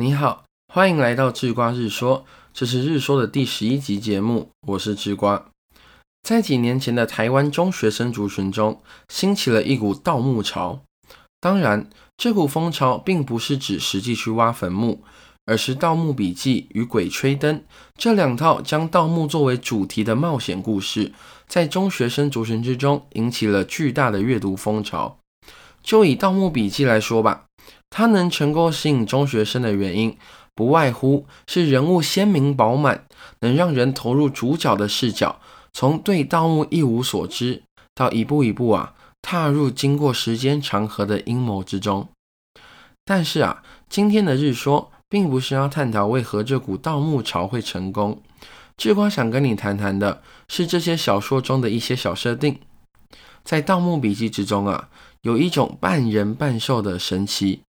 你好，欢迎来到智瓜日说，这是日说的第十一集节目，我是智瓜。在几年前的台湾中学生族群中，兴起了一股盗墓潮。当然，这股风潮并不是指实际去挖坟墓，而是《盗墓笔记》与《鬼吹灯》这两套将盗墓作为主题的冒险故事，在中学生族群之中引起了巨大的阅读风潮。就以《盗墓笔记》来说吧。它能成功吸引中学生的原因，不外乎是人物鲜明饱满，能让人投入主角的视角，从对盗墓一无所知，到一步一步啊踏入经过时间长河的阴谋之中。但是啊，今天的日说并不是要探讨为何这股盗墓潮会成功，志光想跟你谈谈的是这些小说中的一些小设定。在《盗墓笔记》之中啊，有一种半人半兽的神奇。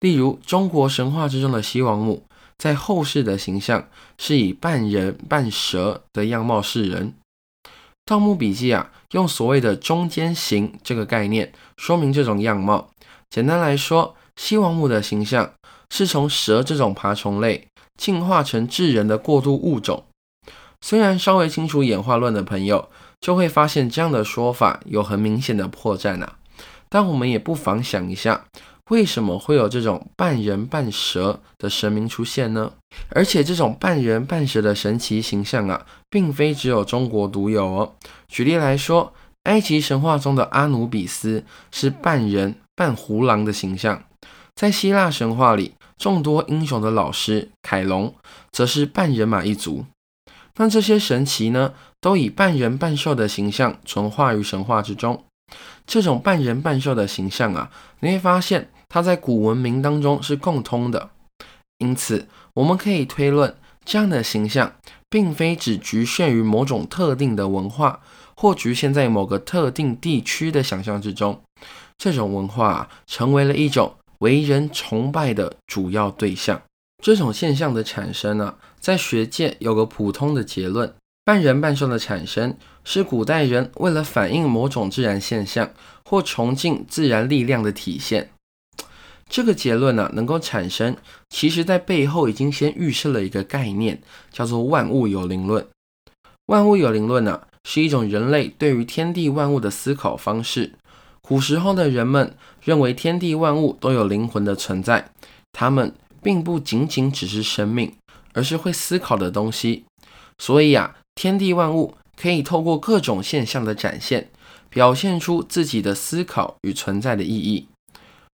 例如，中国神话之中的西王母，在后世的形象是以半人半蛇的样貌示人。《盗墓笔记》啊，用所谓的中间形这个概念说明这种样貌。简单来说，西王母的形象是从蛇这种爬虫类进化成智人的过渡物种。虽然稍微清楚演化论的朋友就会发现这样的说法有很明显的破绽啊，但我们也不妨想一下。为什么会有这种半人半蛇的神明出现呢？而且这种半人半蛇的神奇形象啊，并非只有中国独有哦。举例来说，埃及神话中的阿努比斯是半人半胡狼的形象，在希腊神话里，众多英雄的老师凯龙则是半人马一族。那这些神奇呢，都以半人半兽的形象存化于神话之中。这种半人半兽的形象啊，你会发现。它在古文明当中是共通的，因此我们可以推论，这样的形象并非只局限于某种特定的文化，或局限在某个特定地区的想象之中。这种文化成为了一种为人崇拜的主要对象。这种现象的产生呢，在学界有个普通的结论：半人半兽的产生是古代人为了反映某种自然现象或崇敬自然力量的体现。这个结论呢，能够产生，其实在背后已经先预设了一个概念，叫做万物有灵论。万物有灵论呢，是一种人类对于天地万物的思考方式。古时候的人们认为天地万物都有灵魂的存在，他们并不仅仅只是生命，而是会思考的东西。所以啊，天地万物可以透过各种现象的展现，表现出自己的思考与存在的意义。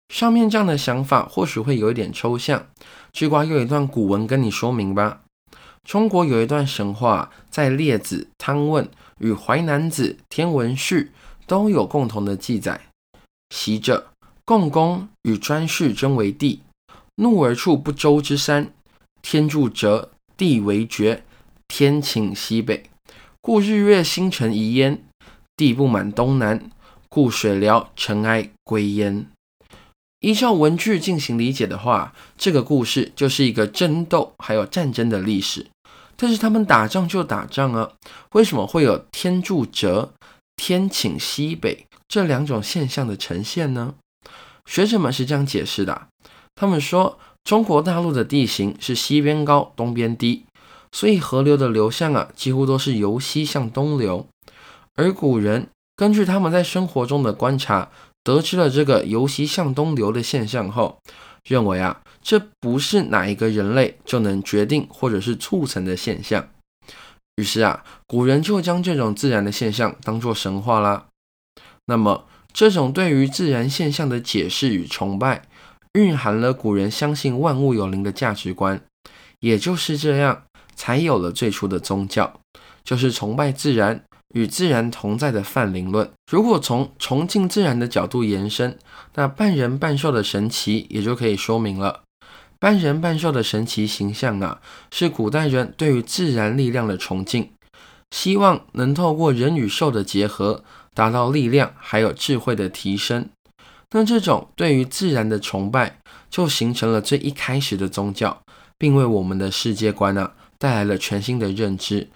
上面这样的想法或许会有一点抽象，去瓜用一段古文跟你说明吧。中国有一段神话，在《列子·汤问》与《淮南子·天文序》都有共同的记载。习者，共工与颛顼争为帝，怒而触不周之山，天柱折，地为绝，天倾西北，故日月星辰移焉；地不满东南，故水潦尘埃归焉。依照文句进行理解的话，这个故事就是一个争斗还有战争的历史。但是他们打仗就打仗啊，为什么会有天柱折、天倾西北这两种现象的呈现呢？学者们是这样解释的：他们说，中国大陆的地形是西边高、东边低，所以河流的流向啊，几乎都是由西向东流。而古人根据他们在生活中的观察。得知了这个由西向东流的现象后，认为啊，这不是哪一个人类就能决定或者是促成的现象。于是啊，古人就将这种自然的现象当作神话啦。那么，这种对于自然现象的解释与崇拜，蕴含了古人相信万物有灵的价值观。也就是这样，才有了最初的宗教，就是崇拜自然。与自然同在的泛灵论，如果从崇敬自然的角度延伸，那半人半兽的神奇也就可以说明了。半人半兽的神奇形象啊，是古代人对于自然力量的崇敬，希望能透过人与兽的结合，达到力量还有智慧的提升。那这种对于自然的崇拜，就形成了最一开始的宗教，并为我们的世界观啊带来了全新的认知。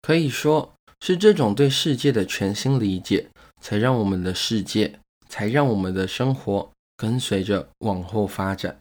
可以说。是这种对世界的全新理解，才让我们的世界，才让我们的生活跟随着往后发展。